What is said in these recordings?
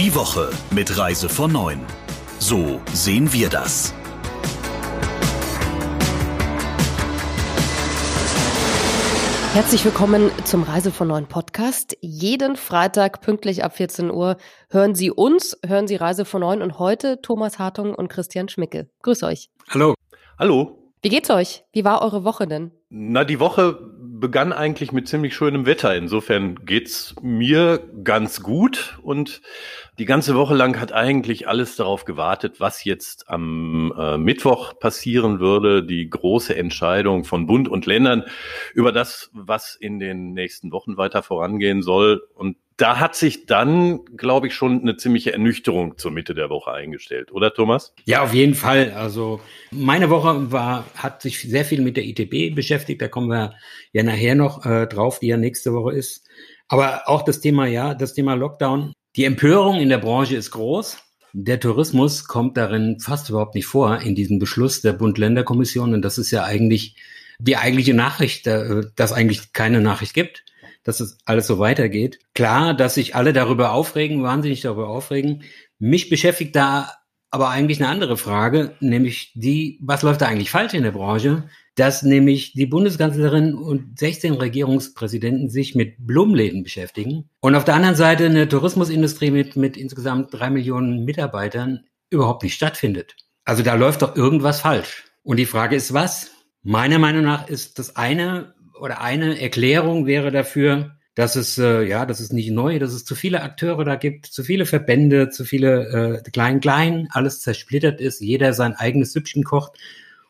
Die Woche mit Reise von 9. So sehen wir das. Herzlich willkommen zum Reise von neuen Podcast. Jeden Freitag pünktlich ab 14 Uhr hören Sie uns, hören Sie Reise von neun und heute Thomas Hartung und Christian Schmicke. Grüß euch. Hallo. Hallo. Wie geht's euch? Wie war eure Woche denn? Na, die Woche begann eigentlich mit ziemlich schönem Wetter. Insofern geht's mir ganz gut und die ganze Woche lang hat eigentlich alles darauf gewartet, was jetzt am äh, Mittwoch passieren würde, die große Entscheidung von Bund und Ländern über das, was in den nächsten Wochen weiter vorangehen soll. Und da hat sich dann, glaube ich, schon eine ziemliche Ernüchterung zur Mitte der Woche eingestellt, oder Thomas? Ja, auf jeden Fall. Also meine Woche war, hat sich sehr viel mit der ITB beschäftigt. Da kommen wir ja nachher noch äh, drauf, die ja nächste Woche ist. Aber auch das Thema, ja, das Thema Lockdown. Die Empörung in der Branche ist groß. Der Tourismus kommt darin fast überhaupt nicht vor in diesem Beschluss der Bund-Länder-Kommission. Und das ist ja eigentlich die eigentliche Nachricht, äh, dass eigentlich keine Nachricht gibt dass es alles so weitergeht. Klar, dass sich alle darüber aufregen, wahnsinnig darüber aufregen. Mich beschäftigt da aber eigentlich eine andere Frage, nämlich die, was läuft da eigentlich falsch in der Branche? Dass nämlich die Bundeskanzlerin und 16 Regierungspräsidenten sich mit Blumenläden beschäftigen und auf der anderen Seite eine Tourismusindustrie mit, mit insgesamt drei Millionen Mitarbeitern überhaupt nicht stattfindet. Also da läuft doch irgendwas falsch. Und die Frage ist, was? Meiner Meinung nach ist das eine oder eine Erklärung wäre dafür, dass es äh, ja, dass es nicht neu, dass es zu viele Akteure da gibt, zu viele Verbände, zu viele äh, klein klein, alles zersplittert ist, jeder sein eigenes Süppchen kocht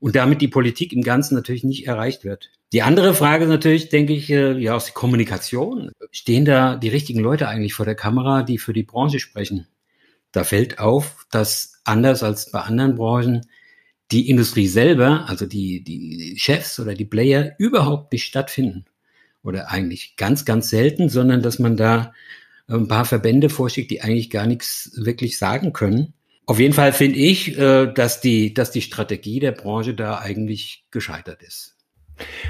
und damit die Politik im Ganzen natürlich nicht erreicht wird. Die andere Frage ist natürlich, denke ich, äh, ja aus der Kommunikation. Stehen da die richtigen Leute eigentlich vor der Kamera, die für die Branche sprechen? Da fällt auf, dass anders als bei anderen Branchen die Industrie selber, also die, die Chefs oder die Player überhaupt nicht stattfinden. Oder eigentlich ganz, ganz selten, sondern dass man da ein paar Verbände vorschickt, die eigentlich gar nichts wirklich sagen können. Auf jeden Fall finde ich, äh, dass die, dass die Strategie der Branche da eigentlich gescheitert ist.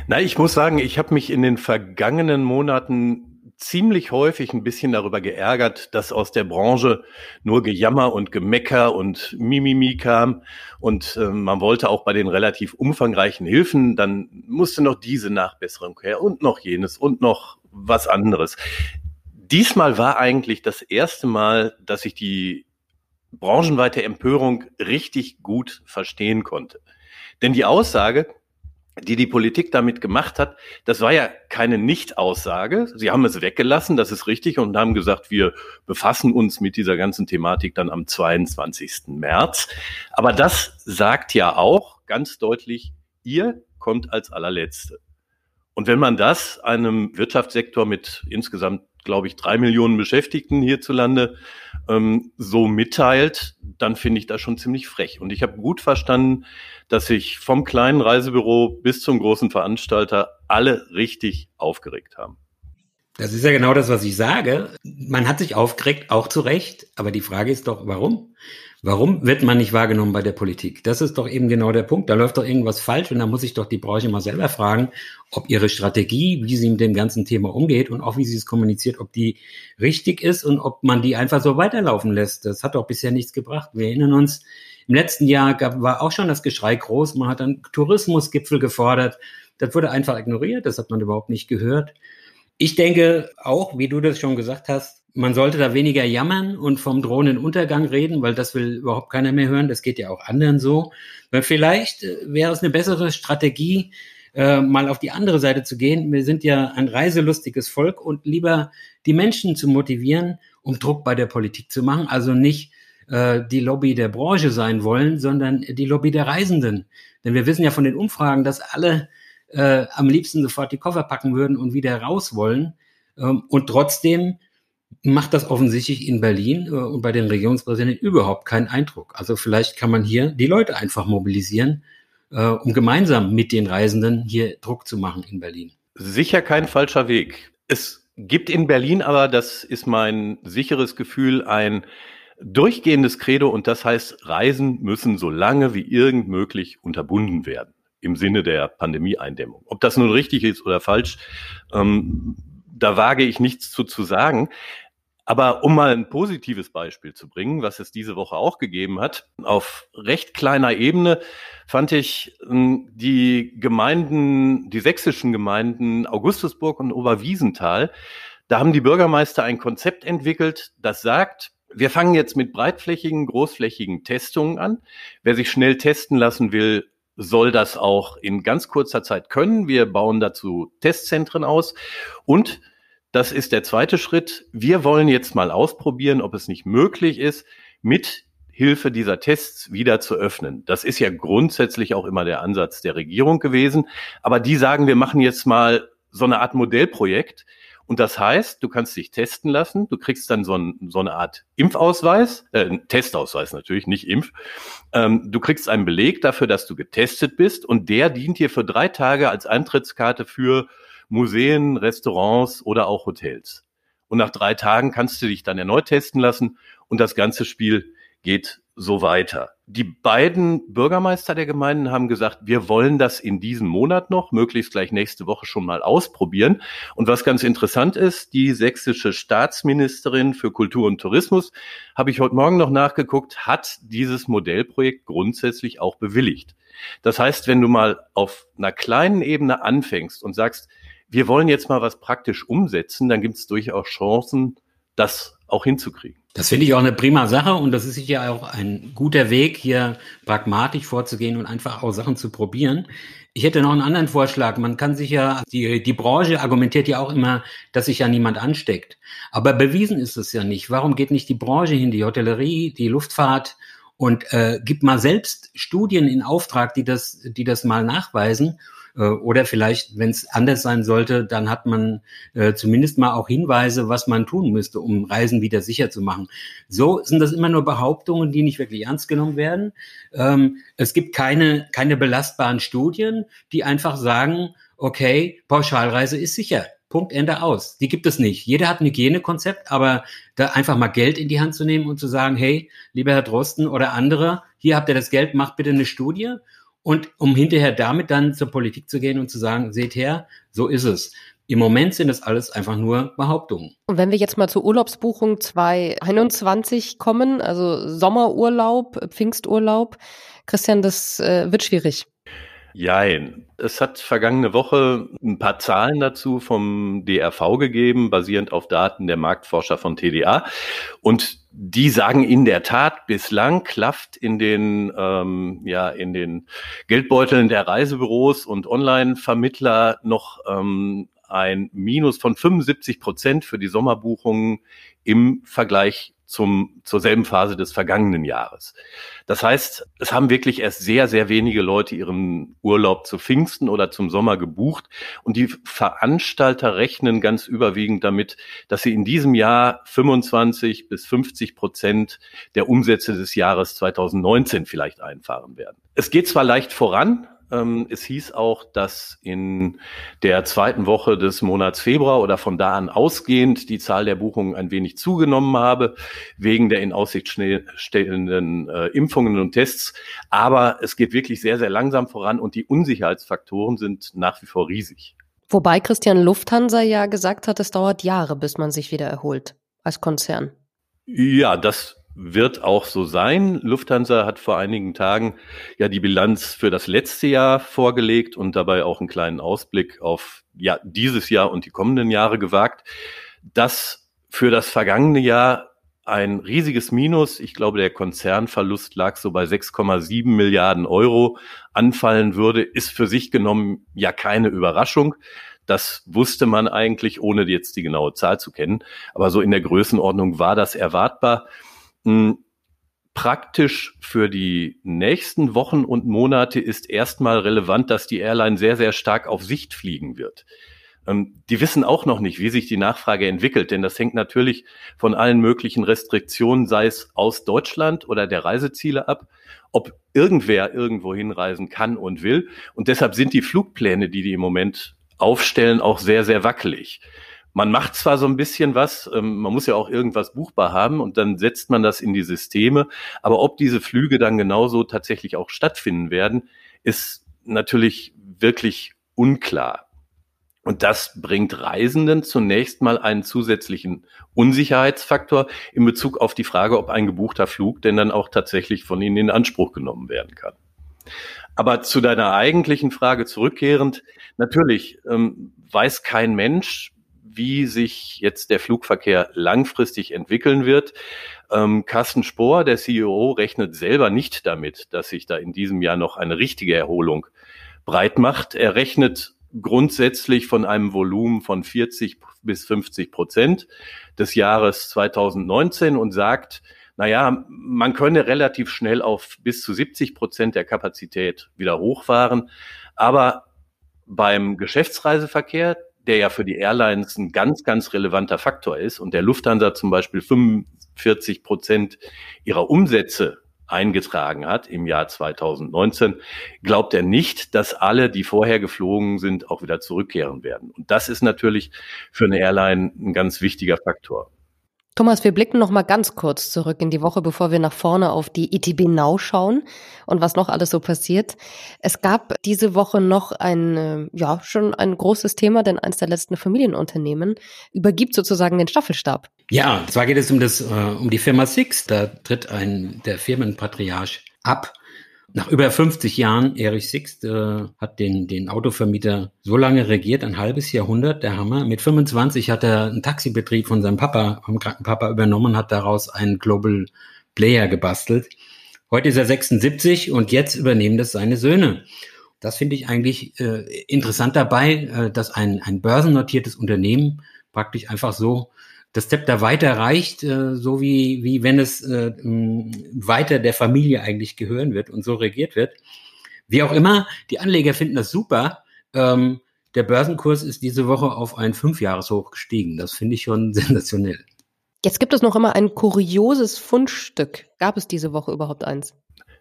Na, ich muss sagen, ich habe mich in den vergangenen Monaten ziemlich häufig ein bisschen darüber geärgert, dass aus der Branche nur Gejammer und Gemecker und Mimimi kam. Und äh, man wollte auch bei den relativ umfangreichen Hilfen, dann musste noch diese Nachbesserung her und noch jenes und noch was anderes. Diesmal war eigentlich das erste Mal, dass ich die branchenweite Empörung richtig gut verstehen konnte. Denn die Aussage, die die Politik damit gemacht hat, das war ja keine Nicht-Aussage. Sie haben es weggelassen, das ist richtig, und haben gesagt, wir befassen uns mit dieser ganzen Thematik dann am 22. März. Aber das sagt ja auch ganz deutlich, ihr kommt als allerletzte. Und wenn man das einem Wirtschaftssektor mit insgesamt glaube ich, drei Millionen Beschäftigten hierzulande ähm, so mitteilt, dann finde ich das schon ziemlich frech. Und ich habe gut verstanden, dass sich vom kleinen Reisebüro bis zum großen Veranstalter alle richtig aufgeregt haben. Das ist ja genau das, was ich sage. Man hat sich aufgeregt, auch zu Recht. Aber die Frage ist doch, warum? Warum wird man nicht wahrgenommen bei der Politik? Das ist doch eben genau der Punkt. Da läuft doch irgendwas falsch und da muss ich doch die Branche mal selber fragen, ob ihre Strategie, wie sie mit dem ganzen Thema umgeht und auch wie sie es kommuniziert, ob die richtig ist und ob man die einfach so weiterlaufen lässt. Das hat doch bisher nichts gebracht. Wir erinnern uns, im letzten Jahr gab, war auch schon das Geschrei groß. Man hat einen Tourismusgipfel gefordert. Das wurde einfach ignoriert. Das hat man überhaupt nicht gehört. Ich denke auch, wie du das schon gesagt hast, man sollte da weniger jammern und vom drohenden Untergang reden, weil das will überhaupt keiner mehr hören. Das geht ja auch anderen so. Weil vielleicht äh, wäre es eine bessere Strategie, äh, mal auf die andere Seite zu gehen. Wir sind ja ein reiselustiges Volk und lieber die Menschen zu motivieren, um Druck bei der Politik zu machen. Also nicht äh, die Lobby der Branche sein wollen, sondern die Lobby der Reisenden. Denn wir wissen ja von den Umfragen, dass alle äh, am liebsten sofort die Koffer packen würden und wieder raus wollen. Ähm, und trotzdem macht das offensichtlich in Berlin äh, und bei den Regierungspräsidenten überhaupt keinen Eindruck. Also vielleicht kann man hier die Leute einfach mobilisieren, äh, um gemeinsam mit den Reisenden hier Druck zu machen in Berlin. Sicher kein falscher Weg. Es gibt in Berlin aber, das ist mein sicheres Gefühl, ein durchgehendes Credo und das heißt, Reisen müssen so lange wie irgend möglich unterbunden werden im Sinne der Pandemieeindämmung. Ob das nun richtig ist oder falsch, ähm, da wage ich nichts zu, zu sagen. Aber um mal ein positives Beispiel zu bringen, was es diese Woche auch gegeben hat, auf recht kleiner Ebene fand ich ähm, die Gemeinden, die sächsischen Gemeinden Augustusburg und Oberwiesenthal, da haben die Bürgermeister ein Konzept entwickelt, das sagt, wir fangen jetzt mit breitflächigen, großflächigen Testungen an. Wer sich schnell testen lassen will, soll das auch in ganz kurzer Zeit können. Wir bauen dazu Testzentren aus und das ist der zweite Schritt. Wir wollen jetzt mal ausprobieren, ob es nicht möglich ist, mit Hilfe dieser Tests wieder zu öffnen. Das ist ja grundsätzlich auch immer der Ansatz der Regierung gewesen. Aber die sagen, wir machen jetzt mal so eine Art Modellprojekt. Und das heißt, du kannst dich testen lassen, du kriegst dann so, ein, so eine Art Impfausweis, äh, Testausweis natürlich, nicht Impf. Ähm, du kriegst einen Beleg dafür, dass du getestet bist und der dient dir für drei Tage als Eintrittskarte für Museen, Restaurants oder auch Hotels. Und nach drei Tagen kannst du dich dann erneut testen lassen und das ganze Spiel geht so weiter. Die beiden Bürgermeister der Gemeinden haben gesagt, wir wollen das in diesem Monat noch, möglichst gleich nächste Woche schon mal ausprobieren. Und was ganz interessant ist, die sächsische Staatsministerin für Kultur und Tourismus, habe ich heute Morgen noch nachgeguckt, hat dieses Modellprojekt grundsätzlich auch bewilligt. Das heißt, wenn du mal auf einer kleinen Ebene anfängst und sagst, wir wollen jetzt mal was praktisch umsetzen, dann gibt es durchaus Chancen, das auch hinzukriegen. Das finde ich auch eine prima Sache und das ist sicher auch ein guter Weg, hier pragmatisch vorzugehen und einfach auch Sachen zu probieren. Ich hätte noch einen anderen Vorschlag. Man kann sich ja, die, die Branche argumentiert ja auch immer, dass sich ja niemand ansteckt. Aber bewiesen ist es ja nicht. Warum geht nicht die Branche hin, die Hotellerie, die Luftfahrt und äh, gibt mal selbst Studien in Auftrag, die das, die das mal nachweisen oder vielleicht, wenn es anders sein sollte, dann hat man äh, zumindest mal auch Hinweise, was man tun müsste, um Reisen wieder sicher zu machen. So sind das immer nur Behauptungen, die nicht wirklich ernst genommen werden. Ähm, es gibt keine, keine belastbaren Studien, die einfach sagen, okay, Pauschalreise ist sicher. Punkt, Ende aus. Die gibt es nicht. Jeder hat ein Hygienekonzept, aber da einfach mal Geld in die Hand zu nehmen und zu sagen, hey, lieber Herr Drosten oder andere, hier habt ihr das Geld, macht bitte eine Studie und um hinterher damit dann zur Politik zu gehen und zu sagen, seht her, so ist es. Im Moment sind das alles einfach nur Behauptungen. Und wenn wir jetzt mal zur Urlaubsbuchung 2021 kommen, also Sommerurlaub, Pfingsturlaub, Christian, das äh, wird schwierig. Jein. Es hat vergangene Woche ein paar Zahlen dazu vom DRV gegeben, basierend auf Daten der Marktforscher von TDA. Und die sagen in der Tat, bislang klafft in den, ähm, ja, in den Geldbeuteln der Reisebüros und Online-Vermittler noch ähm, ein Minus von 75 Prozent für die Sommerbuchungen im Vergleich zum, zur selben Phase des vergangenen Jahres. Das heißt, es haben wirklich erst sehr, sehr wenige Leute ihren Urlaub zu Pfingsten oder zum Sommer gebucht. Und die Veranstalter rechnen ganz überwiegend damit, dass sie in diesem Jahr 25 bis 50 Prozent der Umsätze des Jahres 2019 vielleicht einfahren werden. Es geht zwar leicht voran, ähm, es hieß auch, dass in der zweiten Woche des Monats Februar oder von da an ausgehend die Zahl der Buchungen ein wenig zugenommen habe, wegen der in Aussicht stellenden äh, Impfungen und Tests. Aber es geht wirklich sehr, sehr langsam voran und die Unsicherheitsfaktoren sind nach wie vor riesig. Wobei Christian Lufthansa ja gesagt hat, es dauert Jahre, bis man sich wieder erholt als Konzern. Ja, das wird auch so sein. Lufthansa hat vor einigen Tagen ja die Bilanz für das letzte Jahr vorgelegt und dabei auch einen kleinen Ausblick auf ja, dieses Jahr und die kommenden Jahre gewagt. Das für das vergangene Jahr ein riesiges Minus. Ich glaube, der Konzernverlust lag so bei 6,7 Milliarden Euro anfallen würde, ist für sich genommen ja keine Überraschung. Das wusste man eigentlich, ohne jetzt die genaue Zahl zu kennen. Aber so in der Größenordnung war das erwartbar. Hm, praktisch für die nächsten Wochen und Monate ist erstmal relevant, dass die Airline sehr, sehr stark auf Sicht fliegen wird. Ähm, die wissen auch noch nicht, wie sich die Nachfrage entwickelt, denn das hängt natürlich von allen möglichen Restriktionen, sei es aus Deutschland oder der Reiseziele ab, ob irgendwer irgendwo hinreisen kann und will. Und deshalb sind die Flugpläne, die die im Moment aufstellen, auch sehr, sehr wackelig man macht zwar so ein bisschen was, ähm, man muss ja auch irgendwas buchbar haben und dann setzt man das in die Systeme, aber ob diese Flüge dann genauso tatsächlich auch stattfinden werden, ist natürlich wirklich unklar. Und das bringt Reisenden zunächst mal einen zusätzlichen Unsicherheitsfaktor in Bezug auf die Frage, ob ein gebuchter Flug denn dann auch tatsächlich von ihnen in Anspruch genommen werden kann. Aber zu deiner eigentlichen Frage zurückkehrend, natürlich ähm, weiß kein Mensch, wie sich jetzt der Flugverkehr langfristig entwickeln wird. Ähm, Carsten Spohr, der CEO, rechnet selber nicht damit, dass sich da in diesem Jahr noch eine richtige Erholung breit macht. Er rechnet grundsätzlich von einem Volumen von 40 bis 50 Prozent des Jahres 2019 und sagt, naja, man könne relativ schnell auf bis zu 70 Prozent der Kapazität wieder hochfahren. Aber beim Geschäftsreiseverkehr, der ja für die Airlines ein ganz, ganz relevanter Faktor ist und der Lufthansa zum Beispiel 45 Prozent ihrer Umsätze eingetragen hat im Jahr 2019, glaubt er nicht, dass alle, die vorher geflogen sind, auch wieder zurückkehren werden. Und das ist natürlich für eine Airline ein ganz wichtiger Faktor. Thomas, wir blicken noch mal ganz kurz zurück in die Woche, bevor wir nach vorne auf die ITB e Now schauen und was noch alles so passiert. Es gab diese Woche noch ein, äh, ja, schon ein großes Thema, denn eins der letzten Familienunternehmen übergibt sozusagen den Staffelstab. Ja, zwar geht es um das, äh, um die Firma Six. Da tritt ein, der Firmenpatriarch ab nach über 50 Jahren, Erich Sixt äh, hat den, den Autovermieter so lange regiert, ein halbes Jahrhundert, der Hammer. Mit 25 hat er einen Taxibetrieb von seinem Papa, vom Krankenpapa übernommen, hat daraus einen Global Player gebastelt. Heute ist er 76 und jetzt übernehmen das seine Söhne. Das finde ich eigentlich äh, interessant dabei, äh, dass ein, ein börsennotiertes Unternehmen praktisch einfach so das Zepter weiterreicht, äh, so wie, wie wenn es äh, weiter der Familie eigentlich gehören wird und so regiert wird. Wie auch immer, die Anleger finden das super. Ähm, der Börsenkurs ist diese Woche auf ein Fünfjahreshoch gestiegen. Das finde ich schon sensationell. Jetzt gibt es noch immer ein kurioses Fundstück. Gab es diese Woche überhaupt eins?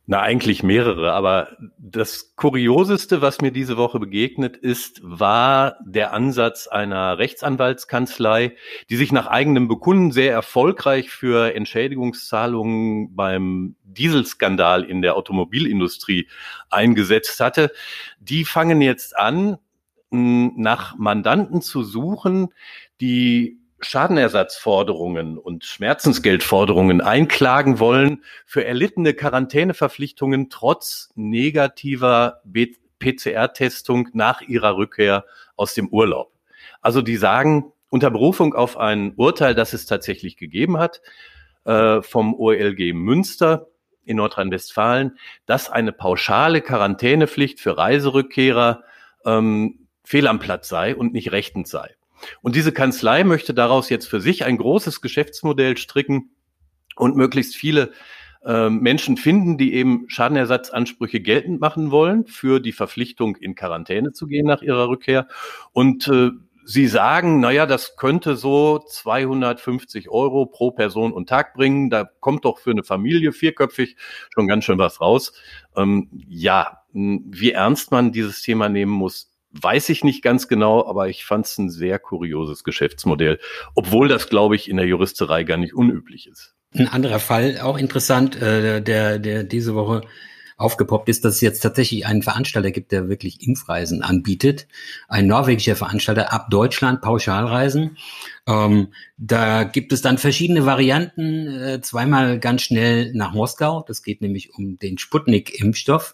Na, eigentlich mehrere, aber das Kurioseste, was mir diese Woche begegnet ist, war der Ansatz einer Rechtsanwaltskanzlei, die sich nach eigenem Bekunden sehr erfolgreich für Entschädigungszahlungen beim Dieselskandal in der Automobilindustrie eingesetzt hatte. Die fangen jetzt an, nach Mandanten zu suchen, die Schadenersatzforderungen und Schmerzensgeldforderungen einklagen wollen für erlittene Quarantäneverpflichtungen trotz negativer PCR-Testung nach ihrer Rückkehr aus dem Urlaub. Also die sagen unter Berufung auf ein Urteil, das es tatsächlich gegeben hat, äh, vom OLG Münster in Nordrhein-Westfalen, dass eine pauschale Quarantänepflicht für Reiserückkehrer ähm, fehl am Platz sei und nicht rechtend sei. Und diese Kanzlei möchte daraus jetzt für sich ein großes Geschäftsmodell stricken und möglichst viele äh, Menschen finden, die eben Schadenersatzansprüche geltend machen wollen für die Verpflichtung, in Quarantäne zu gehen nach ihrer Rückkehr. Und äh, Sie sagen, naja, das könnte so 250 Euro pro Person und Tag bringen. Da kommt doch für eine Familie vierköpfig schon ganz schön was raus. Ähm, ja, wie ernst man dieses Thema nehmen muss, weiß ich nicht ganz genau, aber ich fand es ein sehr kurioses Geschäftsmodell, obwohl das, glaube ich, in der Juristerei gar nicht unüblich ist. Ein anderer Fall, auch interessant, äh, der, der diese Woche aufgepoppt ist, dass es jetzt tatsächlich einen Veranstalter gibt, der wirklich Impfreisen anbietet. Ein norwegischer Veranstalter ab Deutschland, Pauschalreisen. Ähm, da gibt es dann verschiedene Varianten, äh, zweimal ganz schnell nach Moskau. Das geht nämlich um den Sputnik-Impfstoff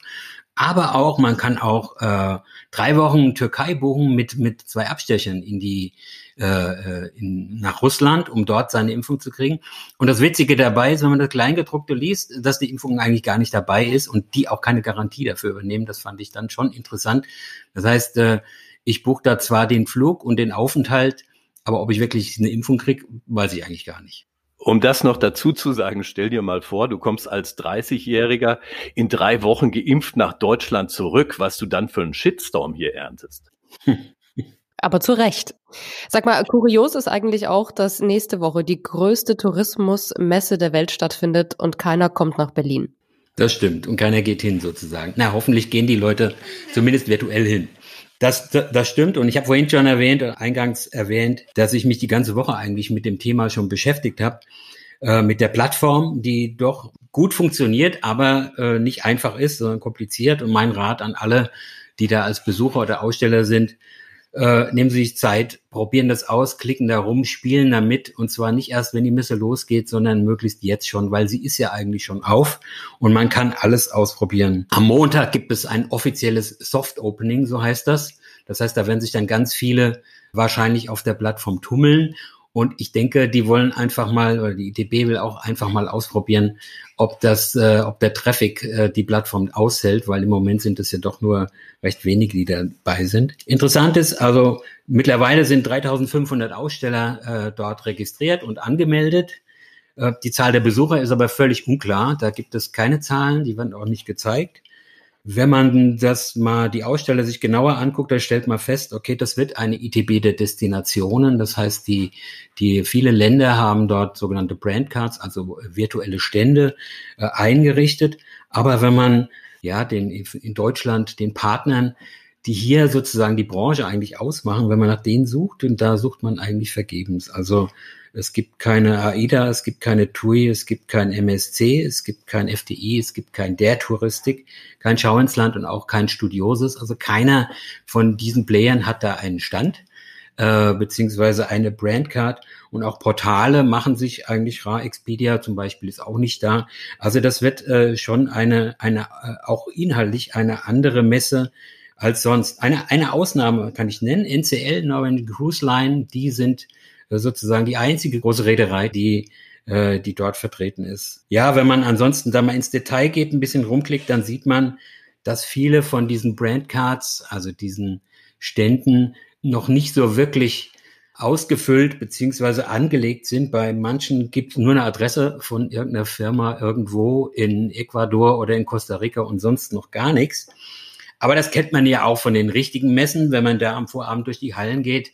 aber auch, man kann auch äh, drei Wochen Türkei buchen mit, mit zwei Abstechern in die äh, äh, in, nach Russland, um dort seine Impfung zu kriegen. Und das Witzige dabei ist, wenn man das Kleingedruckte liest, dass die Impfung eigentlich gar nicht dabei ist und die auch keine Garantie dafür übernehmen. Das fand ich dann schon interessant. Das heißt, äh, ich buche da zwar den Flug und den Aufenthalt, aber ob ich wirklich eine Impfung kriege, weiß ich eigentlich gar nicht. Um das noch dazu zu sagen, stell dir mal vor, du kommst als 30-Jähriger in drei Wochen geimpft nach Deutschland zurück, was du dann für einen Shitstorm hier erntest. Aber zu Recht. Sag mal, kurios ist eigentlich auch, dass nächste Woche die größte Tourismusmesse der Welt stattfindet und keiner kommt nach Berlin. Das stimmt und keiner geht hin sozusagen. Na, hoffentlich gehen die Leute zumindest virtuell hin. Das, das stimmt. Und ich habe vorhin schon erwähnt, eingangs erwähnt, dass ich mich die ganze Woche eigentlich mit dem Thema schon beschäftigt habe. Äh, mit der Plattform, die doch gut funktioniert, aber äh, nicht einfach ist, sondern kompliziert. Und mein Rat an alle, die da als Besucher oder Aussteller sind, äh, nehmen Sie sich Zeit, probieren das aus, klicken da rum, spielen damit und zwar nicht erst, wenn die Messe losgeht, sondern möglichst jetzt schon, weil sie ist ja eigentlich schon auf und man kann alles ausprobieren. Am Montag gibt es ein offizielles Soft Opening, so heißt das. Das heißt, da werden sich dann ganz viele wahrscheinlich auf der Plattform tummeln und ich denke, die wollen einfach mal, oder die ITB will auch einfach mal ausprobieren, ob das, äh, ob der Traffic äh, die Plattform aushält, weil im Moment sind es ja doch nur recht wenige, die dabei sind. Interessant ist, also mittlerweile sind 3500 Aussteller äh, dort registriert und angemeldet. Äh, die Zahl der Besucher ist aber völlig unklar. Da gibt es keine Zahlen, die werden auch nicht gezeigt. Wenn man das mal die Aussteller sich genauer anguckt, dann stellt man fest, okay, das wird eine ITB der Destinationen. Das heißt, die, die viele Länder haben dort sogenannte Brandcards, also virtuelle Stände äh, eingerichtet. Aber wenn man ja den in Deutschland den Partnern die hier sozusagen die Branche eigentlich ausmachen, wenn man nach denen sucht, und da sucht man eigentlich vergebens. Also es gibt keine AIDA, es gibt keine TUI, es gibt kein MSC, es gibt kein FDI, es gibt kein Der Touristik, kein Schau ins Land und auch kein Studiosus. Also keiner von diesen Playern hat da einen Stand äh, beziehungsweise eine Brandcard und auch Portale machen sich eigentlich rar. Expedia zum Beispiel ist auch nicht da. Also das wird äh, schon eine, eine äh, auch inhaltlich eine andere Messe als sonst. Eine, eine Ausnahme kann ich nennen. NCL, Northern Cruise Line, die sind sozusagen die einzige große Reederei, die äh, die dort vertreten ist. Ja, wenn man ansonsten da mal ins Detail geht, ein bisschen rumklickt, dann sieht man, dass viele von diesen Brandcards, also diesen Ständen, noch nicht so wirklich ausgefüllt beziehungsweise angelegt sind. Bei manchen gibt es nur eine Adresse von irgendeiner Firma irgendwo in Ecuador oder in Costa Rica und sonst noch gar nichts. Aber das kennt man ja auch von den richtigen Messen, wenn man da am Vorabend durch die Hallen geht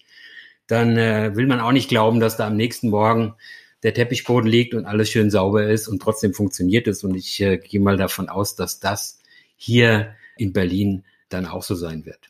dann äh, will man auch nicht glauben, dass da am nächsten Morgen der Teppichboden liegt und alles schön sauber ist und trotzdem funktioniert es. Und ich äh, gehe mal davon aus, dass das hier in Berlin dann auch so sein wird.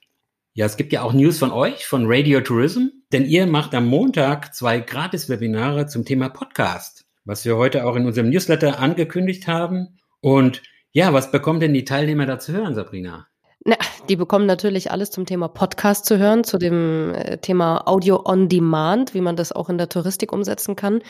Ja, es gibt ja auch News von euch, von Radio Tourism, denn ihr macht am Montag zwei Gratis-Webinare zum Thema Podcast, was wir heute auch in unserem Newsletter angekündigt haben. Und ja, was bekommen denn die Teilnehmer da zu hören, Sabrina? Na, die bekommen natürlich alles zum Thema Podcast zu hören, zu dem äh, Thema Audio on Demand, wie man das auch in der Touristik umsetzen kann.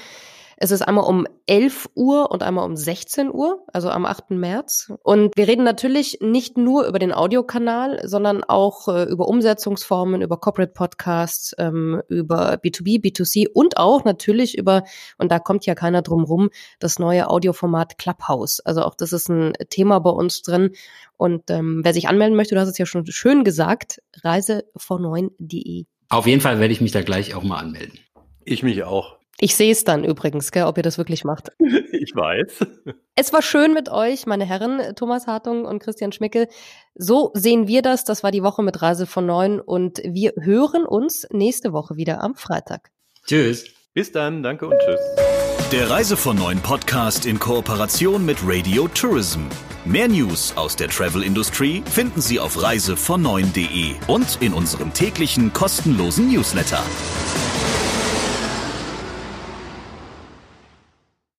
Es ist einmal um 11 Uhr und einmal um 16 Uhr, also am 8. März. Und wir reden natürlich nicht nur über den Audiokanal, sondern auch äh, über Umsetzungsformen, über Corporate Podcasts, ähm, über B2B, B2C und auch natürlich über, und da kommt ja keiner drum rum, das neue Audioformat Clubhouse. Also auch das ist ein Thema bei uns drin. Und ähm, wer sich anmelden möchte, du hast es ja schon schön gesagt, reisevor9.de. Auf jeden Fall werde ich mich da gleich auch mal anmelden. Ich mich auch. Ich sehe es dann übrigens, gell, ob ihr das wirklich macht. Ich weiß. Es war schön mit euch, meine Herren, Thomas Hartung und Christian Schmickel. So sehen wir das. Das war die Woche mit Reise von Neun und wir hören uns nächste Woche wieder am Freitag. Tschüss. Bis dann, danke und tschüss. Der Reise von Neun Podcast in Kooperation mit Radio Tourism. Mehr News aus der Travel Industry finden Sie auf reisevon9.de und in unserem täglichen kostenlosen Newsletter.